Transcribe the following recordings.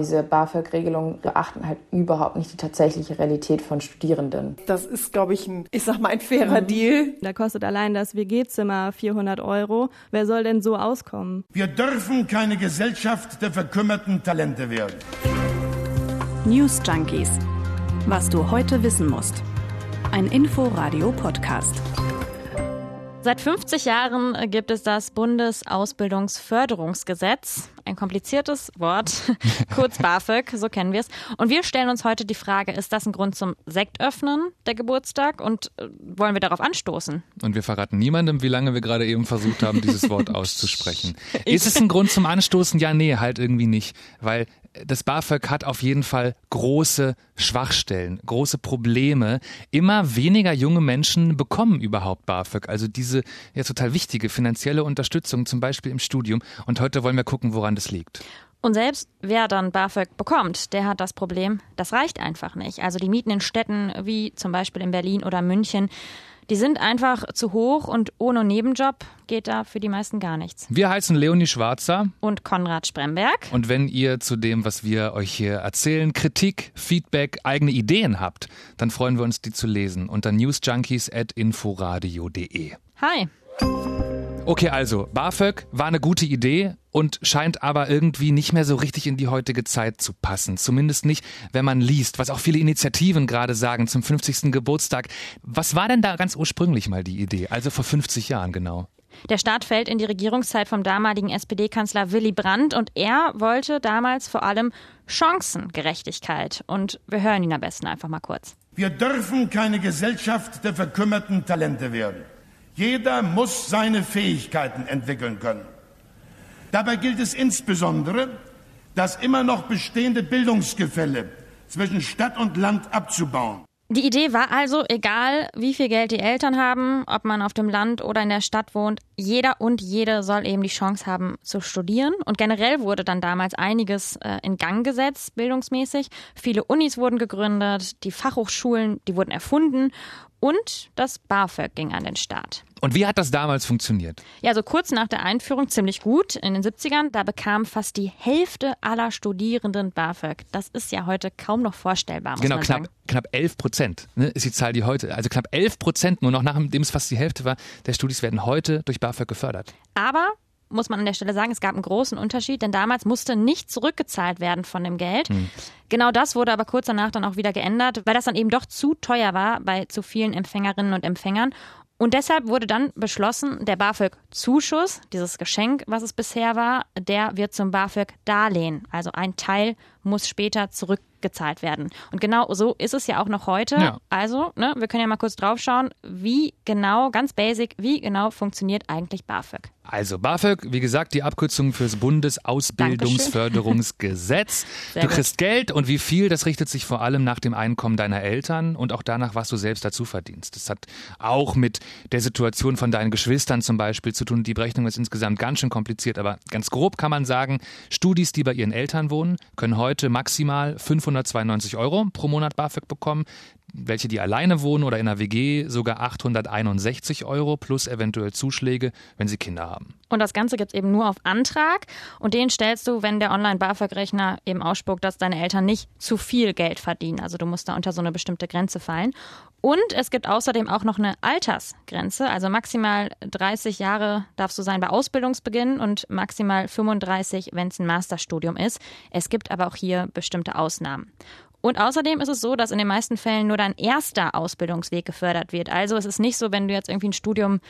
Diese BAföG-Regelungen beachten halt überhaupt nicht die tatsächliche Realität von Studierenden. Das ist, glaube ich, ein, ich sag mal, ein fairer mhm. Deal. Da kostet allein das WG-Zimmer 400 Euro. Wer soll denn so auskommen? Wir dürfen keine Gesellschaft der verkümmerten Talente werden. News Junkies. Was du heute wissen musst. Ein Info-Radio-Podcast. Seit 50 Jahren gibt es das Bundesausbildungsförderungsgesetz. Ein kompliziertes Wort, kurz BAföG, so kennen wir es. Und wir stellen uns heute die Frage, ist das ein Grund zum Sektöffnen, der Geburtstag? Und äh, wollen wir darauf anstoßen? Und wir verraten niemandem, wie lange wir gerade eben versucht haben, dieses Wort auszusprechen. ist es ein Grund zum Anstoßen? Ja, nee, halt irgendwie nicht. Weil das BAföG hat auf jeden Fall große Schwachstellen, große Probleme. Immer weniger junge Menschen bekommen überhaupt BAföG, also diese ja total wichtige finanzielle Unterstützung, zum Beispiel im Studium. Und heute wollen wir gucken, woran das liegt. Und selbst wer dann BAföG bekommt, der hat das Problem, das reicht einfach nicht. Also die Mieten in Städten wie zum Beispiel in Berlin oder München, die sind einfach zu hoch und ohne Nebenjob geht da für die meisten gar nichts. Wir heißen Leonie Schwarzer und Konrad Spremberg. Und wenn ihr zu dem, was wir euch hier erzählen, Kritik, Feedback, eigene Ideen habt, dann freuen wir uns, die zu lesen unter newsjunkies.inforadio.de. Hi. Okay, also BAföG war eine gute Idee und scheint aber irgendwie nicht mehr so richtig in die heutige Zeit zu passen. Zumindest nicht, wenn man liest, was auch viele Initiativen gerade sagen zum 50. Geburtstag. Was war denn da ganz ursprünglich mal die Idee? Also vor 50 Jahren genau. Der Staat fällt in die Regierungszeit vom damaligen SPD-Kanzler Willy Brandt und er wollte damals vor allem Chancengerechtigkeit. Und wir hören ihn am besten einfach mal kurz. Wir dürfen keine Gesellschaft der verkümmerten Talente werden. Jeder muss seine Fähigkeiten entwickeln können. Dabei gilt es insbesondere, das immer noch bestehende Bildungsgefälle zwischen Stadt und Land abzubauen. Die Idee war also, egal wie viel Geld die Eltern haben, ob man auf dem Land oder in der Stadt wohnt, jeder und jede soll eben die Chance haben zu studieren. Und generell wurde dann damals einiges äh, in Gang gesetzt, bildungsmäßig. Viele Unis wurden gegründet, die Fachhochschulen, die wurden erfunden und das BAföG ging an den Start. Und wie hat das damals funktioniert? Ja, so kurz nach der Einführung ziemlich gut in den 70ern. Da bekam fast die Hälfte aller Studierenden BAföG. Das ist ja heute kaum noch vorstellbar. genau, knapp, sagen. knapp 11 Prozent ne, ist die Zahl, die heute, also knapp 11 Prozent, nur noch nachdem es fast die Hälfte war, der Studis werden heute durch BAföG gefördert. Aber muss man an der Stelle sagen, es gab einen großen Unterschied, denn damals musste nicht zurückgezahlt werden von dem Geld. Hm. Genau das wurde aber kurz danach dann auch wieder geändert, weil das dann eben doch zu teuer war bei zu vielen Empfängerinnen und Empfängern. Und deshalb wurde dann beschlossen, der BAföG-Zuschuss, dieses Geschenk, was es bisher war, der wird zum BAföG-Darlehen. Also ein Teil muss später zurückgezahlt werden. Und genau so ist es ja auch noch heute. Ja. Also, ne, wir können ja mal kurz draufschauen, wie genau, ganz basic, wie genau funktioniert eigentlich BAföG. Also BAföG, wie gesagt, die Abkürzung fürs Bundesausbildungsförderungsgesetz. du kriegst Geld und wie viel, das richtet sich vor allem nach dem Einkommen deiner Eltern und auch danach, was du selbst dazu verdienst. Das hat auch mit der Situation von deinen Geschwistern zum Beispiel zu tun. Die Berechnung ist insgesamt ganz schön kompliziert, aber ganz grob kann man sagen, Studis, die bei ihren Eltern wohnen, können heute maximal 592 Euro pro Monat BAföG bekommen welche, die alleine wohnen oder in einer WG, sogar 861 Euro plus eventuell Zuschläge, wenn sie Kinder haben. Und das Ganze gibt es eben nur auf Antrag und den stellst du, wenn der Online-BAföG-Rechner eben ausspuckt, dass deine Eltern nicht zu viel Geld verdienen. Also du musst da unter so eine bestimmte Grenze fallen. Und es gibt außerdem auch noch eine Altersgrenze. Also maximal 30 Jahre darfst du sein bei Ausbildungsbeginn und maximal 35, wenn es ein Masterstudium ist. Es gibt aber auch hier bestimmte Ausnahmen. Und außerdem ist es so, dass in den meisten Fällen nur dein erster Ausbildungsweg gefördert wird. Also es ist nicht so, wenn du jetzt irgendwie ein Studium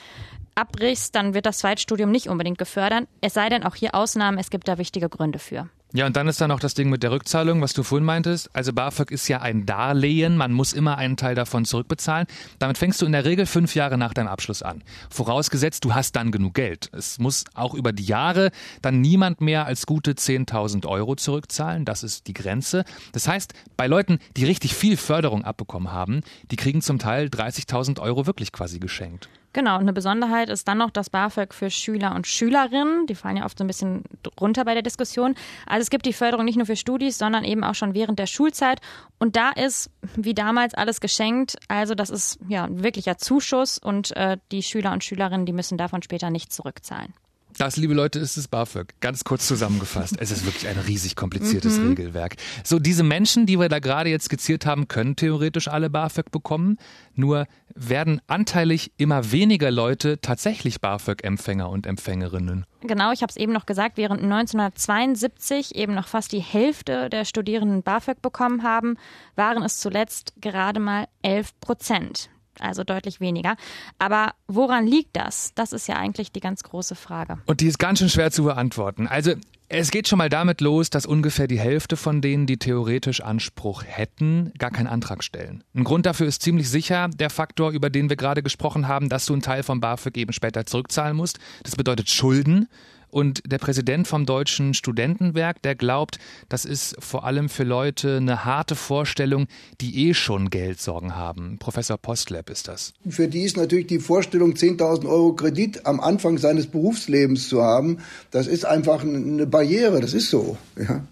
abbrichst, dann wird das Zweitstudium nicht unbedingt gefördert. Es sei denn auch hier Ausnahmen, es gibt da wichtige Gründe für. Ja, und dann ist da noch das Ding mit der Rückzahlung, was du vorhin meintest. Also BAföG ist ja ein Darlehen, man muss immer einen Teil davon zurückbezahlen. Damit fängst du in der Regel fünf Jahre nach deinem Abschluss an. Vorausgesetzt, du hast dann genug Geld. Es muss auch über die Jahre dann niemand mehr als gute 10.000 Euro zurückzahlen. Das ist die Grenze. Das heißt, bei Leuten, die richtig viel Förderung abbekommen haben, die kriegen zum Teil 30.000 Euro wirklich quasi geschenkt. Genau, und eine Besonderheit ist dann noch das BAföG für Schüler und Schülerinnen. Die fallen ja oft so ein bisschen runter bei der Diskussion. Also es gibt die Förderung nicht nur für Studis, sondern eben auch schon während der Schulzeit. Und da ist wie damals alles geschenkt. Also das ist ja ein wirklicher Zuschuss und äh, die Schüler und Schülerinnen, die müssen davon später nicht zurückzahlen. Das, liebe Leute, ist das BAföG. Ganz kurz zusammengefasst. Es ist wirklich ein riesig kompliziertes mhm. Regelwerk. So, diese Menschen, die wir da gerade jetzt skizziert haben, können theoretisch alle BAföG bekommen. Nur werden anteilig immer weniger Leute tatsächlich BAföG-Empfänger und Empfängerinnen. Genau, ich habe es eben noch gesagt, während 1972 eben noch fast die Hälfte der Studierenden BAföG bekommen haben, waren es zuletzt gerade mal 11 Prozent also deutlich weniger. Aber woran liegt das? Das ist ja eigentlich die ganz große Frage. Und die ist ganz schön schwer zu beantworten. Also es geht schon mal damit los, dass ungefähr die Hälfte von denen, die theoretisch Anspruch hätten, gar keinen Antrag stellen. Ein Grund dafür ist ziemlich sicher der Faktor, über den wir gerade gesprochen haben, dass du einen Teil vom BAföG eben später zurückzahlen musst. Das bedeutet Schulden. Und der Präsident vom Deutschen Studentenwerk, der glaubt, das ist vor allem für Leute eine harte Vorstellung, die eh schon Geldsorgen haben. Professor Postlab ist das. Für die ist natürlich die Vorstellung, 10.000 Euro Kredit am Anfang seines Berufslebens zu haben, das ist einfach eine Barriere, das ist so. Ja.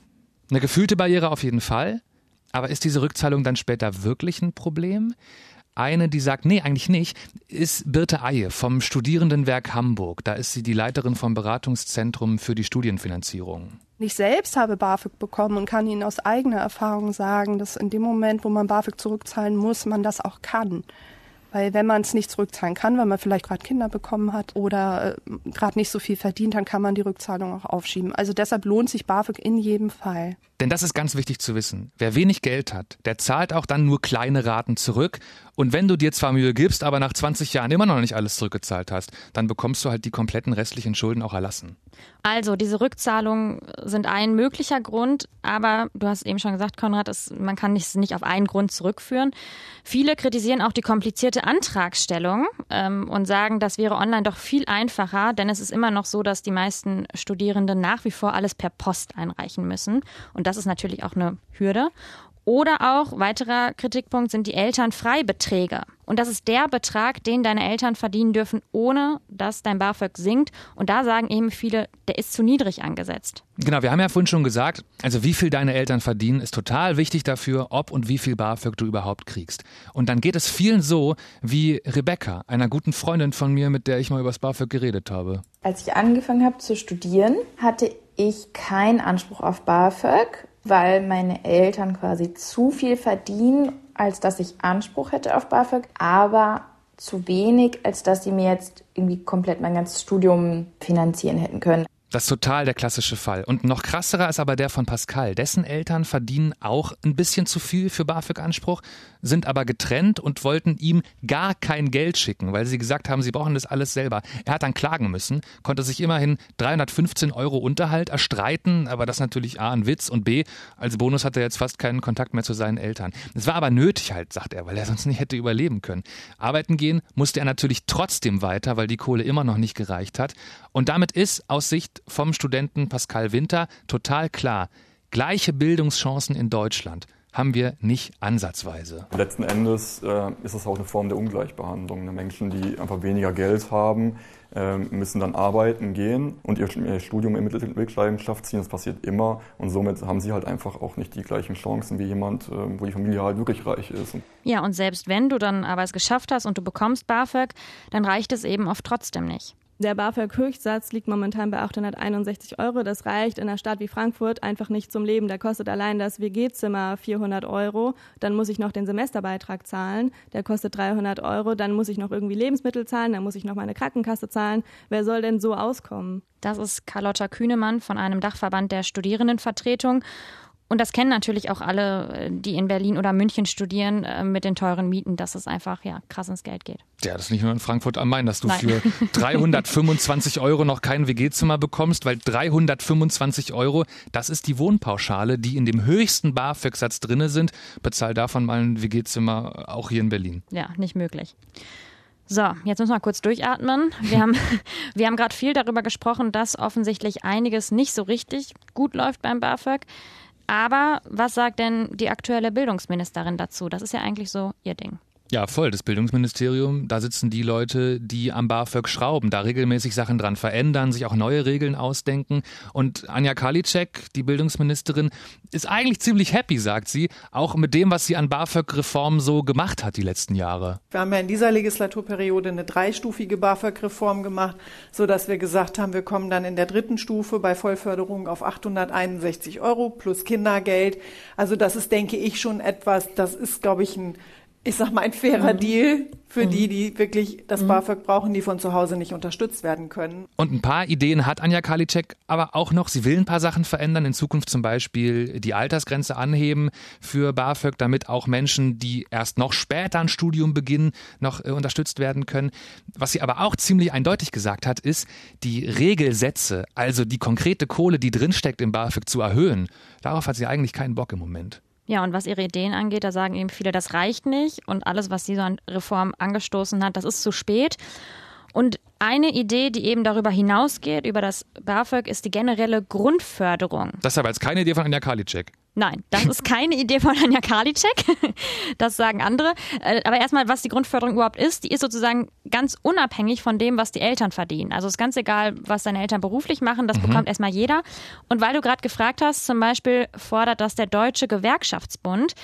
Eine gefühlte Barriere auf jeden Fall. Aber ist diese Rückzahlung dann später wirklich ein Problem? Eine, die sagt, nee, eigentlich nicht, ist Birte Eie vom Studierendenwerk Hamburg. Da ist sie die Leiterin vom Beratungszentrum für die Studienfinanzierung. Ich selbst habe BAföG bekommen und kann Ihnen aus eigener Erfahrung sagen, dass in dem Moment, wo man BAföG zurückzahlen muss, man das auch kann. Weil wenn man es nicht zurückzahlen kann, weil man vielleicht gerade Kinder bekommen hat oder äh, gerade nicht so viel verdient, dann kann man die Rückzahlung auch aufschieben. Also deshalb lohnt sich BAföG in jedem Fall. Denn das ist ganz wichtig zu wissen. Wer wenig Geld hat, der zahlt auch dann nur kleine Raten zurück. Und wenn du dir zwar Mühe gibst, aber nach 20 Jahren immer noch nicht alles zurückgezahlt hast, dann bekommst du halt die kompletten restlichen Schulden auch erlassen. Also, diese Rückzahlungen sind ein möglicher Grund, aber du hast eben schon gesagt, Konrad, es, man kann es nicht auf einen Grund zurückführen. Viele kritisieren auch die komplizierte Antragstellung ähm, und sagen, das wäre online doch viel einfacher, denn es ist immer noch so, dass die meisten Studierenden nach wie vor alles per Post einreichen müssen. Und das ist natürlich auch eine Hürde. Oder auch weiterer Kritikpunkt sind die Elternfreibeträge. Und das ist der Betrag, den deine Eltern verdienen dürfen, ohne dass dein BAföG sinkt. Und da sagen eben viele, der ist zu niedrig angesetzt. Genau, wir haben ja vorhin schon gesagt, also wie viel deine Eltern verdienen, ist total wichtig dafür, ob und wie viel BAföG du überhaupt kriegst. Und dann geht es vielen so wie Rebecca, einer guten Freundin von mir, mit der ich mal über das BAföG geredet habe. Als ich angefangen habe zu studieren, hatte ich keinen Anspruch auf BAföG weil meine Eltern quasi zu viel verdienen, als dass ich Anspruch hätte auf BAföG, aber zu wenig, als dass sie mir jetzt irgendwie komplett mein ganzes Studium finanzieren hätten können. Das ist total der klassische Fall. Und noch krasserer ist aber der von Pascal. Dessen Eltern verdienen auch ein bisschen zu viel für BAföG-Anspruch, sind aber getrennt und wollten ihm gar kein Geld schicken, weil sie gesagt haben, sie brauchen das alles selber. Er hat dann klagen müssen, konnte sich immerhin 315 Euro Unterhalt erstreiten, aber das natürlich A ein Witz und B, als Bonus hat er jetzt fast keinen Kontakt mehr zu seinen Eltern. Es war aber nötig halt, sagt er, weil er sonst nicht hätte überleben können. Arbeiten gehen musste er natürlich trotzdem weiter, weil die Kohle immer noch nicht gereicht hat. Und damit ist aus Sicht vom Studenten Pascal Winter total klar, gleiche Bildungschancen in Deutschland haben wir nicht ansatzweise. Letzten Endes äh, ist es auch eine Form der Ungleichbehandlung. Menschen, die einfach weniger Geld haben, äh, müssen dann arbeiten gehen und ihr, ihr Studium in Mittelleidenschaft ziehen. Das passiert immer und somit haben sie halt einfach auch nicht die gleichen Chancen wie jemand, äh, wo die Familie halt wirklich reich ist. Ja, und selbst wenn du dann aber es geschafft hast und du bekommst BAföG, dann reicht es eben oft trotzdem nicht. Der BAföG-Höchstsatz liegt momentan bei 861 Euro. Das reicht in einer Stadt wie Frankfurt einfach nicht zum Leben. Da kostet allein das WG-Zimmer 400 Euro. Dann muss ich noch den Semesterbeitrag zahlen. Der kostet 300 Euro. Dann muss ich noch irgendwie Lebensmittel zahlen. Dann muss ich noch meine Krankenkasse zahlen. Wer soll denn so auskommen? Das ist Carlotta Kühnemann von einem Dachverband der Studierendenvertretung. Und das kennen natürlich auch alle, äh, die in Berlin oder München studieren, äh, mit den teuren Mieten, dass es einfach ja krass ins Geld geht. Ja, das ist nicht nur in Frankfurt am Main, dass du Nein. für 325 Euro noch kein WG-Zimmer bekommst, weil 325 Euro, das ist die Wohnpauschale, die in dem höchsten BAföG-Satz drinne sind. Bezahl davon mal ein WG-Zimmer auch hier in Berlin. Ja, nicht möglich. So, jetzt müssen wir kurz durchatmen. Wir haben, wir haben gerade viel darüber gesprochen, dass offensichtlich einiges nicht so richtig gut läuft beim BAföG. Aber was sagt denn die aktuelle Bildungsministerin dazu? Das ist ja eigentlich so ihr Ding. Ja, voll. Das Bildungsministerium, da sitzen die Leute, die am BAföG schrauben, da regelmäßig Sachen dran verändern, sich auch neue Regeln ausdenken. Und Anja Karliczek, die Bildungsministerin, ist eigentlich ziemlich happy, sagt sie, auch mit dem, was sie an BAföG-Reform so gemacht hat die letzten Jahre. Wir haben ja in dieser Legislaturperiode eine dreistufige BAföG-Reform gemacht, so dass wir gesagt haben, wir kommen dann in der dritten Stufe bei Vollförderung auf 861 Euro plus Kindergeld. Also das ist, denke ich, schon etwas, das ist, glaube ich, ein ich sag mal, ein fairer mhm. Deal für mhm. die, die wirklich das mhm. BAföG brauchen, die von zu Hause nicht unterstützt werden können. Und ein paar Ideen hat Anja Karliczek aber auch noch. Sie will ein paar Sachen verändern, in Zukunft zum Beispiel die Altersgrenze anheben für BAföG, damit auch Menschen, die erst noch später ein Studium beginnen, noch äh, unterstützt werden können. Was sie aber auch ziemlich eindeutig gesagt hat, ist, die Regelsätze, also die konkrete Kohle, die drinsteckt im BAföG, zu erhöhen. Darauf hat sie eigentlich keinen Bock im Moment. Ja, und was ihre Ideen angeht, da sagen eben viele, das reicht nicht. Und alles, was sie so an Reform angestoßen hat, das ist zu spät. Und eine Idee, die eben darüber hinausgeht, über das BAföG, ist die generelle Grundförderung. Das ist aber jetzt keine Idee von Anja Karliczek. Nein, das ist keine Idee von Anja Karliczek. Das sagen andere. Äh, aber erstmal, was die Grundförderung überhaupt ist, die ist sozusagen ganz unabhängig von dem, was die Eltern verdienen. Also es ist ganz egal, was deine Eltern beruflich machen, das mhm. bekommt erstmal jeder. Und weil du gerade gefragt hast, zum Beispiel fordert das der Deutsche Gewerkschaftsbund.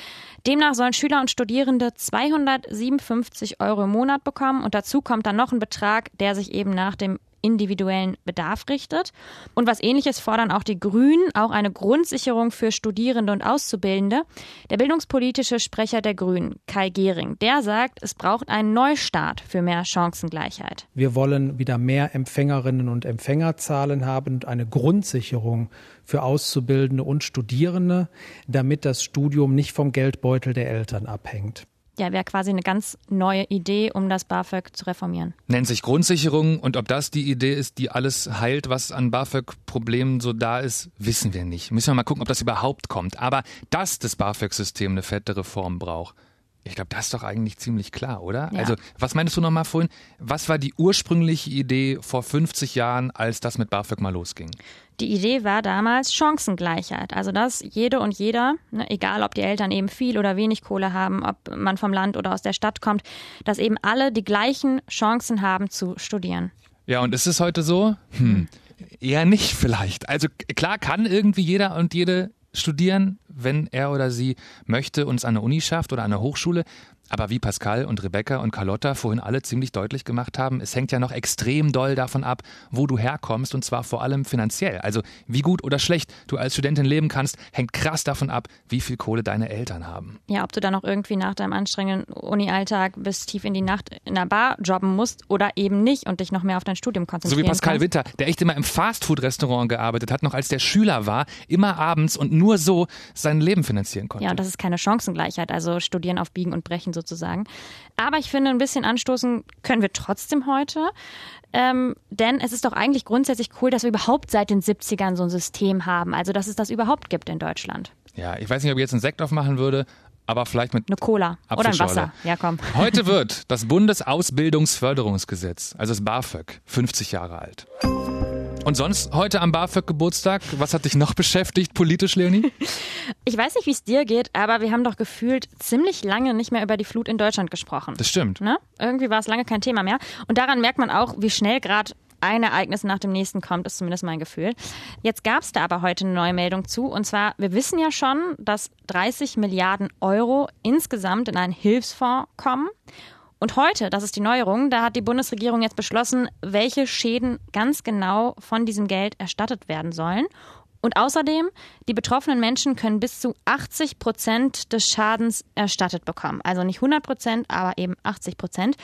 Demnach sollen Schüler und Studierende 257 Euro im Monat bekommen und dazu kommt dann noch ein Betrag, der sich eben nach dem individuellen Bedarf richtet. Und was ähnliches fordern auch die Grünen, auch eine Grundsicherung für Studierende und Auszubildende. Der bildungspolitische Sprecher der Grünen, Kai Gehring, der sagt, es braucht einen Neustart für mehr Chancengleichheit. Wir wollen wieder mehr Empfängerinnen und Empfängerzahlen haben und eine Grundsicherung für Auszubildende und Studierende, damit das Studium nicht vom Geldbeutel der Eltern abhängt ja, wäre quasi eine ganz neue Idee, um das BAföG zu reformieren. Nennt sich Grundsicherung und ob das die Idee ist, die alles heilt, was an BAföG-Problemen so da ist, wissen wir nicht. Müssen wir mal gucken, ob das überhaupt kommt. Aber dass das BAföG-System eine fette Reform braucht, ich glaube, das ist doch eigentlich ziemlich klar, oder? Ja. Also, was meinst du nochmal vorhin? Was war die ursprüngliche Idee vor 50 Jahren, als das mit BAföG mal losging? Die Idee war damals Chancengleichheit. Also, dass jede und jeder, ne, egal ob die Eltern eben viel oder wenig Kohle haben, ob man vom Land oder aus der Stadt kommt, dass eben alle die gleichen Chancen haben zu studieren. Ja, und ist es heute so? Hm. Eher nicht vielleicht. Also klar kann irgendwie jeder und jede studieren, wenn er oder sie möchte und es an der Uni schafft oder an der Hochschule. Aber wie Pascal und Rebecca und Carlotta vorhin alle ziemlich deutlich gemacht haben, es hängt ja noch extrem doll davon ab, wo du herkommst und zwar vor allem finanziell. Also wie gut oder schlecht du als Studentin leben kannst, hängt krass davon ab, wie viel Kohle deine Eltern haben. Ja, ob du dann noch irgendwie nach deinem anstrengenden Uni-Alltag bis tief in die Nacht in einer Bar jobben musst oder eben nicht und dich noch mehr auf dein Studium konzentrieren So wie Pascal kannst. Winter, der echt immer im Fastfood-Restaurant gearbeitet hat, noch als der Schüler war, immer abends und nur so sein Leben finanzieren konnte. Ja, und das ist keine Chancengleichheit, also studieren auf Biegen und Brechen sozusagen. Aber ich finde, ein bisschen anstoßen können wir trotzdem heute. Ähm, denn es ist doch eigentlich grundsätzlich cool, dass wir überhaupt seit den 70ern so ein System haben. Also, dass es das überhaupt gibt in Deutschland. Ja, ich weiß nicht, ob ich jetzt einen Sekt aufmachen würde, aber vielleicht mit eine Cola oder ein Wasser. Ja, komm. Heute wird das Bundesausbildungsförderungsgesetz, also das BAföG, 50 Jahre alt. Und sonst heute am BAföG-Geburtstag, was hat dich noch beschäftigt politisch, Leonie? Ich weiß nicht, wie es dir geht, aber wir haben doch gefühlt ziemlich lange nicht mehr über die Flut in Deutschland gesprochen. Das stimmt. Ne? Irgendwie war es lange kein Thema mehr. Und daran merkt man auch, wie schnell gerade ein Ereignis nach dem nächsten kommt, ist zumindest mein Gefühl. Jetzt gab es da aber heute eine neue Meldung zu. Und zwar, wir wissen ja schon, dass 30 Milliarden Euro insgesamt in einen Hilfsfonds kommen. Und heute, das ist die Neuerung, da hat die Bundesregierung jetzt beschlossen, welche Schäden ganz genau von diesem Geld erstattet werden sollen. Und außerdem, die betroffenen Menschen können bis zu 80 Prozent des Schadens erstattet bekommen. Also nicht 100 Prozent, aber eben 80 Prozent.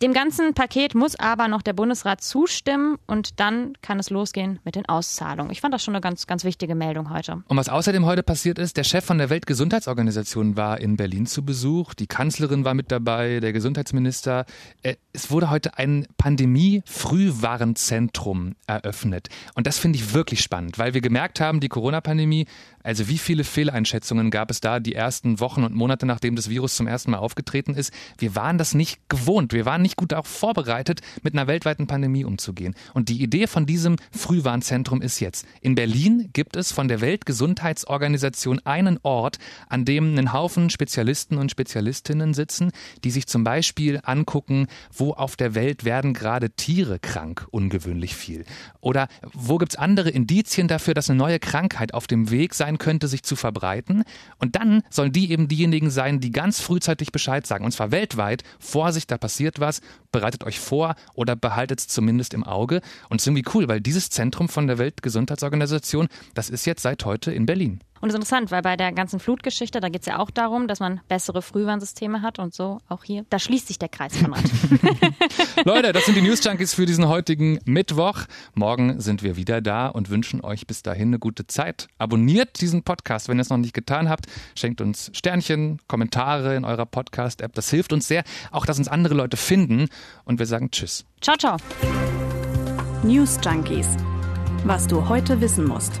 Dem ganzen Paket muss aber noch der Bundesrat zustimmen und dann kann es losgehen mit den Auszahlungen. Ich fand das schon eine ganz, ganz wichtige Meldung heute. Und was außerdem heute passiert ist, der Chef von der Weltgesundheitsorganisation war in Berlin zu Besuch, die Kanzlerin war mit dabei, der Gesundheitsminister. Äh, es wurde heute ein Pandemie-Frühwarnzentrum eröffnet. Und das finde ich wirklich spannend, weil wir gemerkt haben, die Corona-Pandemie Also wie viele Fehleinschätzungen gab es da die ersten Wochen und Monate, nachdem das Virus zum ersten Mal aufgetreten ist? Wir waren das nicht gewohnt. Wir waren nicht gut darauf vorbereitet, mit einer weltweiten Pandemie umzugehen. Und die Idee von diesem Frühwarnzentrum ist jetzt. In Berlin gibt es von der Weltgesundheitsorganisation einen Ort, an dem ein Haufen Spezialisten und Spezialistinnen sitzen, die sich zum Beispiel angucken, wo auf der Welt werden gerade Tiere krank, ungewöhnlich viel. Oder wo gibt es andere Indizien dafür, dass eine neue Krankheit auf dem Weg sein könnte, sich zu verbreiten? Und dann sollen die eben diejenigen sein, die ganz frühzeitig Bescheid sagen. Und zwar weltweit. Vorsicht, da passiert was. Bereitet euch vor oder behaltet es zumindest im Auge. Und es ist irgendwie cool, weil dieses Zentrum von der Weltgesundheitsorganisation, das ist jetzt seit heute in Berlin. Und das ist interessant, weil bei der ganzen Flutgeschichte, da geht es ja auch darum, dass man bessere Frühwarnsysteme hat und so auch hier. Da schließt sich der Kreis von Leute, das sind die News Junkies für diesen heutigen Mittwoch. Morgen sind wir wieder da und wünschen euch bis dahin eine gute Zeit. Abonniert diesen Podcast, wenn ihr es noch nicht getan habt. Schenkt uns Sternchen, Kommentare in eurer Podcast-App. Das hilft uns sehr, auch dass uns andere Leute finden. Und wir sagen Tschüss. Ciao, ciao. News Junkies. Was du heute wissen musst.